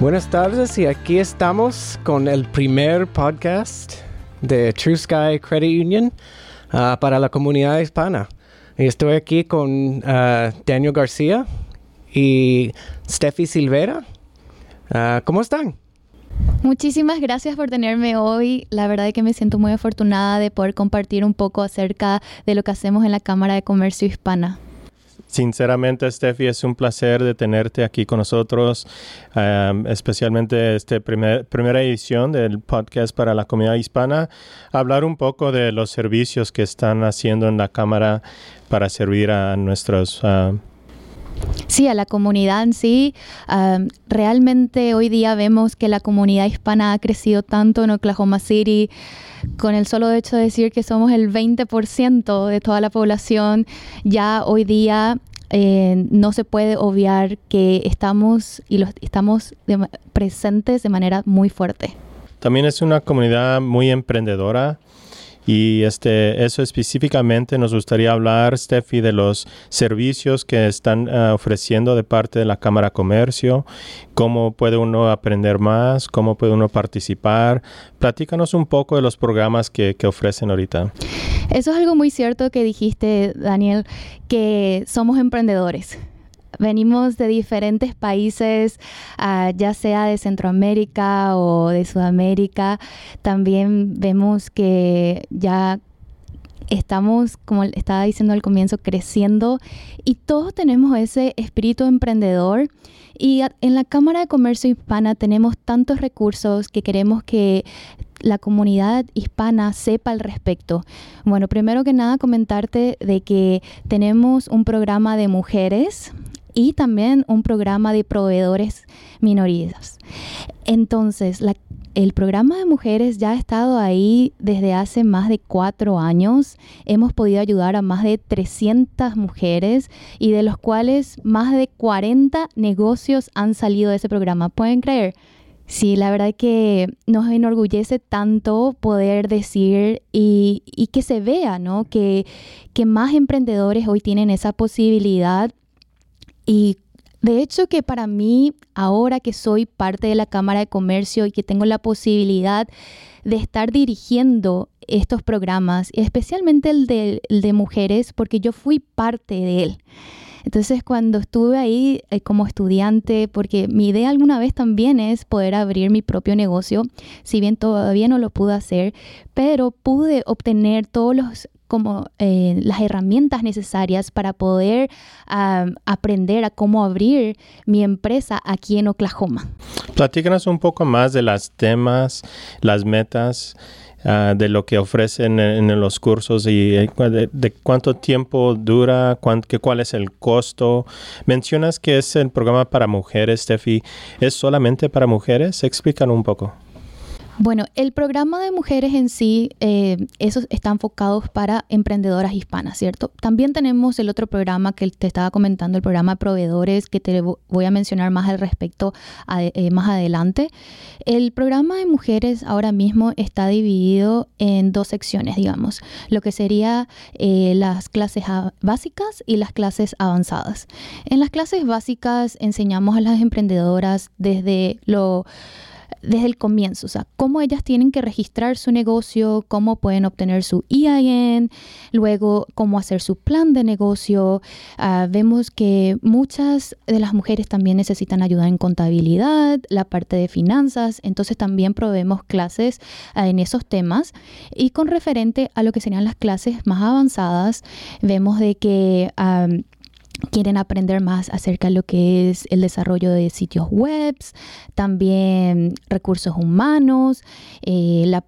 Buenas tardes y aquí estamos con el primer podcast de True Sky Credit Union uh, para la comunidad hispana. Y estoy aquí con uh, Daniel García y Steffi Silvera. Uh, ¿Cómo están? Muchísimas gracias por tenerme hoy. La verdad es que me siento muy afortunada de poder compartir un poco acerca de lo que hacemos en la Cámara de Comercio Hispana. Sinceramente, Steffi, es un placer de tenerte aquí con nosotros, um, especialmente esta primer, primera edición del podcast para la comunidad hispana. Hablar un poco de los servicios que están haciendo en la Cámara para servir a nuestros uh, Sí, a la comunidad en sí. Realmente hoy día vemos que la comunidad hispana ha crecido tanto en Oklahoma City con el solo hecho de decir que somos el 20% de toda la población, ya hoy día eh, no se puede obviar que estamos y los, estamos presentes de manera muy fuerte. También es una comunidad muy emprendedora y este, eso específicamente nos gustaría hablar, Steffi, de los servicios que están uh, ofreciendo de parte de la Cámara Comercio, cómo puede uno aprender más, cómo puede uno participar. Platícanos un poco de los programas que, que ofrecen ahorita. Eso es algo muy cierto que dijiste, Daniel, que somos emprendedores venimos de diferentes países, uh, ya sea de Centroamérica o de Sudamérica. También vemos que ya estamos, como estaba diciendo al comienzo, creciendo y todos tenemos ese espíritu emprendedor. Y en la Cámara de Comercio Hispana tenemos tantos recursos que queremos que la comunidad hispana sepa al respecto? Bueno, primero que nada comentarte de que tenemos un programa de mujeres y también un programa de proveedores minorías. Entonces, el programa de mujeres ya ha estado ahí desde hace más de cuatro años. Hemos podido ayudar a más de 300 mujeres y de los cuales más de 40 negocios han salido de ese programa. ¿Pueden creer? Sí, la verdad que nos enorgullece tanto poder decir y, que se vea, ¿no? Que, que más emprendedores hoy tienen esa posibilidad y de hecho que para mí, ahora que soy parte de la Cámara de Comercio y que tengo la posibilidad de estar dirigiendo estos programas, especialmente el de, mujeres, porque yo fui parte de él. Entonces cuando estuve ahí eh, como estudiante, porque mi idea alguna vez también es poder abrir mi propio negocio, si bien todavía no lo pude hacer, pero pude obtener todos los como eh, las herramientas necesarias para poder aprender a cómo abrir mi empresa aquí en Oklahoma. Platícanos un poco más de las temas, las metas Ah, de lo que ofrecen en, los cursos y eh, de, cuánto tiempo dura, cuál es el costo. Mencionas que es el programa para mujeres, Steffi. ¿Es solamente para mujeres? Explícanos un poco. Bueno, el programa de mujeres en sí, eh, esos están enfocados para emprendedoras hispanas, ¿cierto? También tenemos el otro programa que te estaba comentando, el programa proveedores, que te voy a mencionar más al respecto eh, más adelante. El programa de mujeres ahora mismo está dividido en dos secciones, digamos, lo que sería eh, las clases básicas y las clases avanzadas. En las clases básicas enseñamos a las emprendedoras desde lo desde el comienzo, o sea, cómo ellas tienen que registrar su negocio, cómo pueden obtener su EIN, luego cómo hacer su plan de negocio. Ah, vemos que muchas de las mujeres también necesitan ayuda en contabilidad, la parte de finanzas, entonces también proveemos clases ah, en esos temas. Y con referente a lo que serían las clases más avanzadas, vemos de que quieren aprender más acerca de lo que es el desarrollo de sitios web, también recursos humanos, eh, la,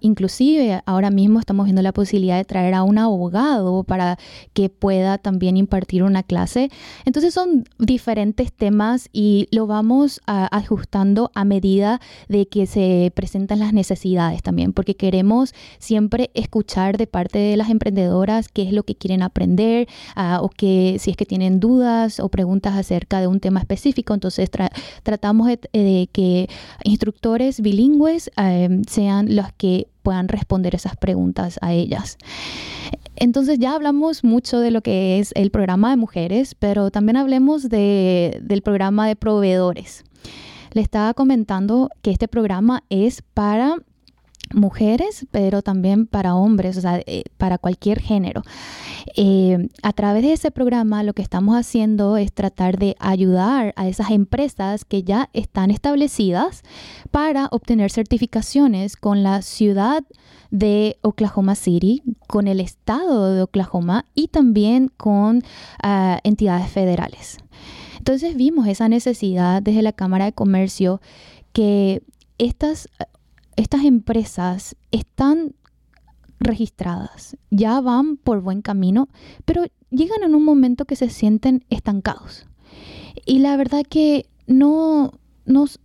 inclusive ahora mismo estamos viendo la posibilidad de traer a un abogado para que pueda también impartir una clase. Entonces son diferentes temas y lo vamos ajustando a medida de que se presentan las necesidades también, porque queremos siempre escuchar de parte de las emprendedoras qué es lo que quieren aprender ah, o que si es que tienen dudas o preguntas acerca de un tema específico, entonces tratamos de, que instructores bilingües eh, sean los que puedan responder esas preguntas a ellas. Entonces ya hablamos mucho de lo que es el programa de mujeres, pero también hablemos de, del programa de proveedores. le estaba comentando que este programa es para mujeres, pero también para hombres, o sea, eh, para cualquier género. Eh, a través de ese programa lo que estamos haciendo es tratar de ayudar a esas empresas que ya están establecidas para obtener certificaciones con la ciudad de Oklahoma City, con el estado de Oklahoma y también con ah, entidades federales. Entonces vimos esa necesidad desde la Cámara de Comercio que estas estas empresas están registradas, ya van por buen camino, pero llegan en un momento que se sienten estancados. Y la verdad que no nos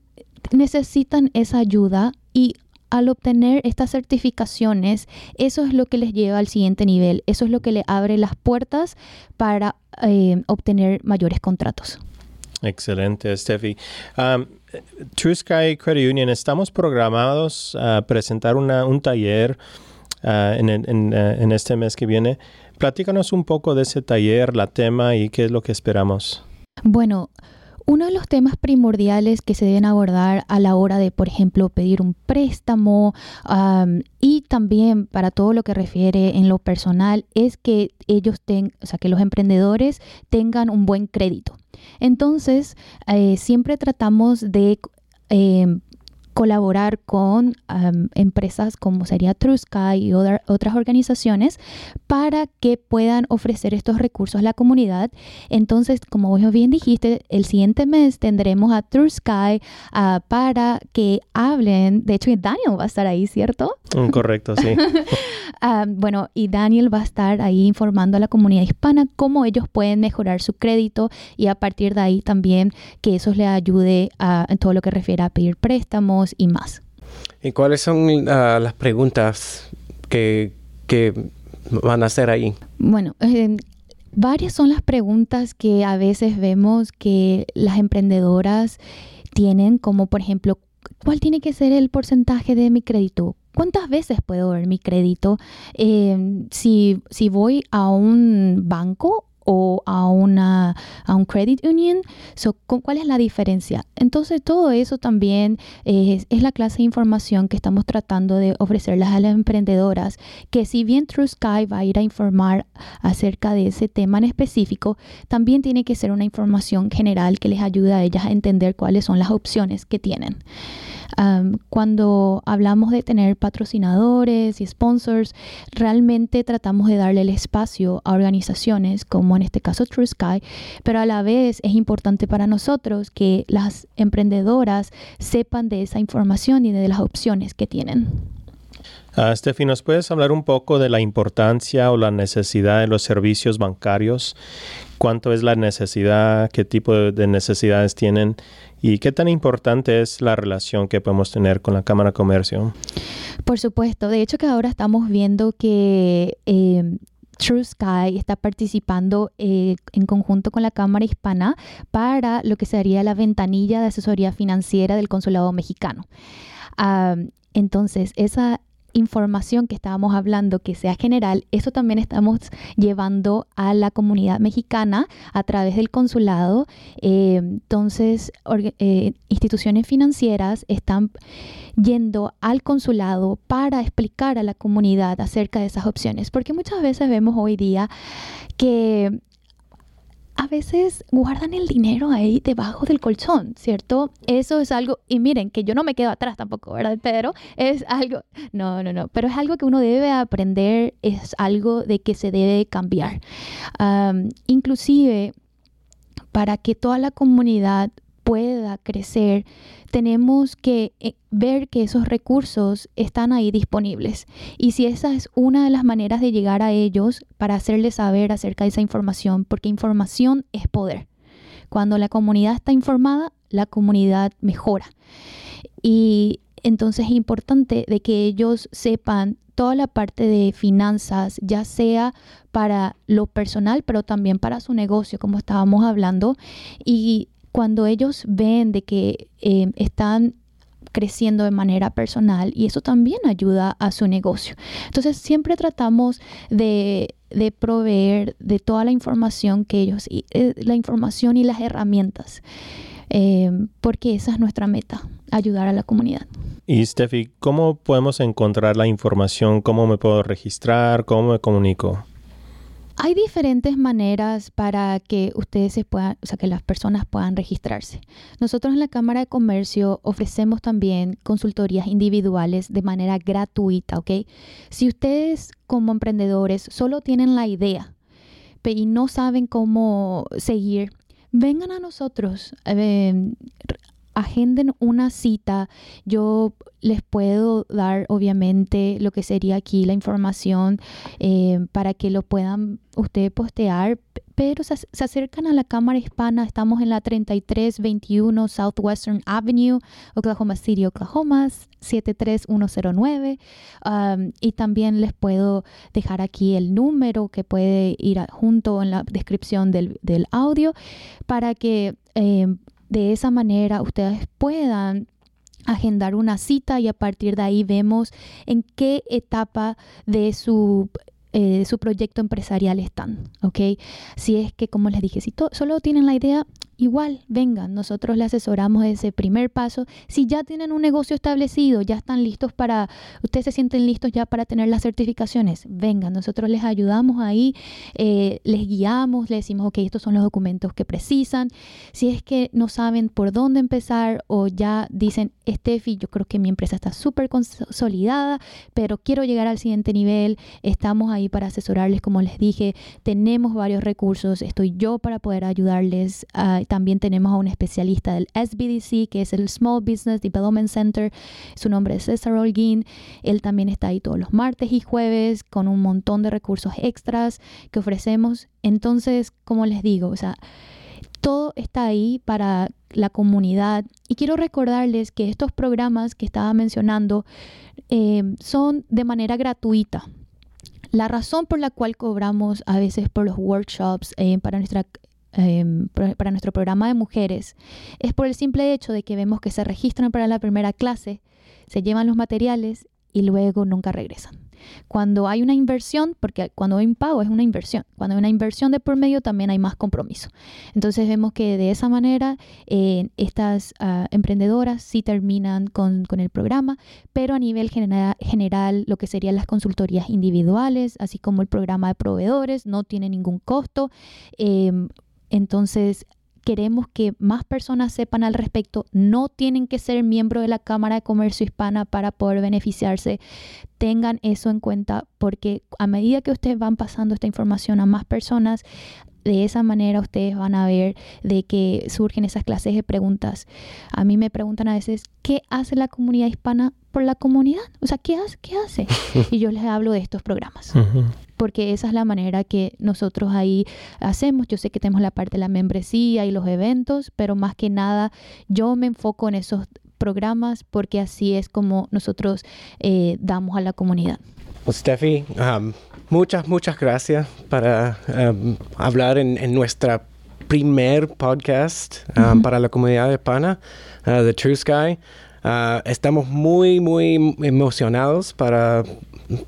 necesitan esa ayuda y al obtener estas certificaciones, eso es lo que les lleva al siguiente nivel, eso es lo que le abre las puertas para eh, obtener mayores contratos. Excelente, Steffi. True Sky Credit Union, estamos programados a presentar un taller ah, en, ah, en, este mes que viene. Platícanos un poco de ese taller, la tema y qué es lo que esperamos. Bueno, uno de los temas primordiales que se deben abordar a la hora de, por ejemplo, pedir un préstamo y también para todo lo que refiere en lo personal es que ellos tengan, o sea, que los emprendedores tengan un buen crédito. Entonces, eh, siempre tratamos de em, colaborar con empresas como sería Trusky y otras organizaciones para que puedan ofrecer estos recursos a la comunidad. Entonces, como vos bien dijiste, el siguiente mes tendremos a Trusky ah, para que hablen. De hecho, Daniel va a estar ahí, ¿cierto? Mm, correcto, sí. Ah, bueno, y Daniel va a estar ahí informando a la comunidad hispana cómo ellos pueden mejorar su crédito y a partir de ahí también que eso les ayude a, en todo lo que refiere a pedir préstamos y más. ¿Y cuáles son ah, las preguntas que, van a hacer ahí? Bueno, eh, varias son las preguntas que a veces vemos que las emprendedoras tienen, como por ejemplo, ¿cuál tiene que ser el porcentaje de mi crédito? ¿Cuántas veces puedo ver mi crédito? Eh, si, si voy a un banco o a, una, a un credit union. ¿Cuál es la diferencia? Entonces, todo eso también es, la clase de información que estamos tratando de ofrecerles a las emprendedoras, que si bien True Sky va a ir a informar acerca de ese tema en específico, también tiene que ser una información general que les ayude a ellas a entender cuáles son las opciones que tienen cuando hablamos de tener patrocinadores y sponsors, realmente tratamos de darle el espacio a organizaciones como en este caso True Sky, pero a la vez es importante para nosotros que las emprendedoras sepan de esa información y de las opciones que tienen. Uh, Steffi, ¿nos puedes hablar un poco de la importancia o la necesidad de los servicios bancarios? ¿Cuánto es la necesidad? ¿Qué tipo de necesidades tienen? ¿Y qué tan importante es la relación que podemos tener con la Cámara de Comercio? Por supuesto. De hecho, que ahora estamos viendo que eh, True Sky está participando eh, en conjunto con la Cámara Hispana para lo que sería la ventanilla de asesoría financiera del Consulado Mexicano. Ah, entonces, esa información que estábamos hablando que sea general, eso también estamos llevando a la comunidad mexicana a través del consulado. Eh, entonces, eh, instituciones financieras están yendo al consulado para explicar a la comunidad acerca de esas opciones, porque muchas veces vemos hoy día que a veces guardan el dinero ahí debajo del colchón, ¿cierto? Eso es algo, y miren, que yo no me quedo atrás tampoco, ¿verdad? Pero es algo, no, no, no, pero es algo que uno debe aprender, es algo de que se debe cambiar. inclusive, para que toda la comunidad crecer, tenemos que eh, ver que esos recursos están ahí disponibles. Y si esa es una de las maneras de llegar a ellos para hacerles saber acerca de esa información, porque información es poder. Cuando la comunidad está informada, la comunidad mejora. Y entonces es importante de que ellos sepan toda la parte de finanzas, ya sea para lo personal, pero también para su negocio, como estábamos hablando, y cuando ellos ven de que eh, están creciendo de manera personal y eso también ayuda a su negocio. Entonces siempre tratamos de, proveer de toda la información que ellos, eh, la información y las herramientas. eh, porque esa es nuestra meta, ayudar a la comunidad. Y Steffi, ¿cómo podemos encontrar la información? ¿Cómo me puedo registrar? ¿Cómo me comunico? Hay diferentes maneras para que ustedes se puedan, o sea, que las personas puedan registrarse. Nosotros en la Cámara de Comercio ofrecemos también consultorías individuales de manera gratuita, ¿ok? Si ustedes como emprendedores solo tienen la idea y no saben cómo seguir, vengan a nosotros. Eh, agenden una cita. Yo les puedo dar, obviamente, lo que sería aquí la información eh, para que lo puedan ustedes postear. Pero se, acercan a la Cámara Hispana. Estamos en la 3321 Southwestern Avenue, Oklahoma City, Oklahoma, 73109. y también les puedo dejar aquí el número que puede ir junto en la descripción del, audio para que eh, de esa manera ustedes puedan agendar una cita y a partir de ahí vemos en qué etapa de su eh, su proyecto empresarial están, ¿ok? Si es que, como les dije, si solo tienen la idea, igual, vengan, nosotros les asesoramos ese primer paso. Si ya tienen un negocio establecido, ya están listos para, ustedes se sienten listos ya para tener las certificaciones, vengan, nosotros les ayudamos ahí, eh, les guiamos, les decimos, ok, estos son los documentos que precisan. Si es que no saben por dónde empezar o ya dicen, Steffi, yo creo que mi empresa está súper consolidada, pero quiero llegar al siguiente nivel, estamos ahí para asesorarles, como les dije, tenemos varios recursos, estoy yo para poder ayudarles. a también tenemos a un especialista del SBDC, que es el Small Business Development Center. Su nombre es César Holguín. Él también está ahí todos los martes y jueves con un montón de recursos extras que ofrecemos. Entonces, como les digo, o sea, todo está ahí para la comunidad. Y quiero recordarles que estos programas que estaba mencionando eh, son de manera gratuita. La razón por la cual cobramos a veces por los workshops eh, para nuestra Em, para nuestro programa de mujeres es por el simple hecho de que vemos que se registran para la primera clase, se llevan los materiales y luego nunca regresan. Cuando hay una inversión, porque cuando hay un pago es una inversión, cuando hay una inversión de por medio también hay más compromiso. Entonces vemos que de esa manera eh, estas ah, emprendedoras sí terminan con, el programa, pero a nivel general lo que serían las consultorías individuales, así como el programa de proveedores, no tiene ningún costo. Em, entonces, queremos que más personas sepan al respecto. No tienen que ser miembro de la Cámara de Comercio Hispana para poder beneficiarse. Tengan eso en cuenta porque a medida que ustedes van pasando esta información a más personas, de esa manera ustedes van a ver de que surgen esas clases de preguntas. A mí me preguntan a veces, ¿qué hace la comunidad hispana por la comunidad? O sea, ¿qué hace? ¿Qué hace? Y yo les hablo de estos programas porque esa es la manera que nosotros ahí hacemos. Yo sé que tenemos la parte de la membresía y los eventos, pero más que nada yo me enfoco en esos programas porque así es como nosotros eh, damos a la comunidad. Pues Steffi, um, muchas, muchas gracias para um, hablar en, en, nuestra primer podcast um, para la comunidad hispana, uh, The True Sky. Uh, estamos muy, muy emocionados para,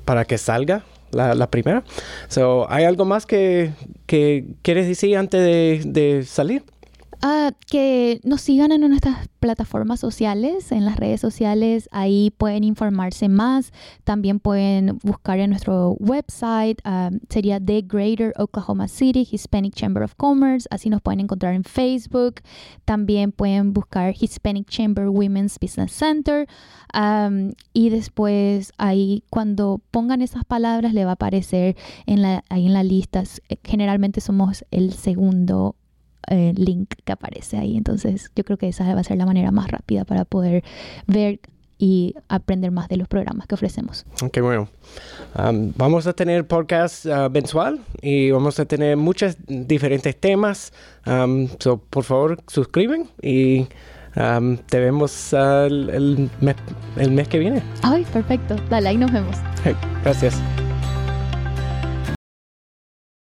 para que salga la, primera. So, ¿Hay algo más que, que quieres decir antes de, de salir? Ah, que nos sigan en nuestras plataformas sociales, en las redes sociales, ahí pueden informarse más, también pueden buscar en nuestro website, ah, sería The Greater Oklahoma City Hispanic Chamber of Commerce, así nos pueden encontrar en Facebook, también pueden buscar Hispanic Chamber Women's Business Center. Y después ahí cuando pongan esas palabras le va a aparecer ahí en la lista, generalmente somos el segundo eh, link que aparece ahí. Entonces yo creo que esa va a ser la manera más rápida para poder ver y aprender más de los programas que ofrecemos. Qué bueno. Um, vamos a tener podcast uh, mensual y vamos a tener muchos diferentes temas. Um, so, por favor, suscriben y um, te vemos uh, el, mes, el, mes, que viene. Ay, perfecto. Dale, ahí nos vemos. gracias.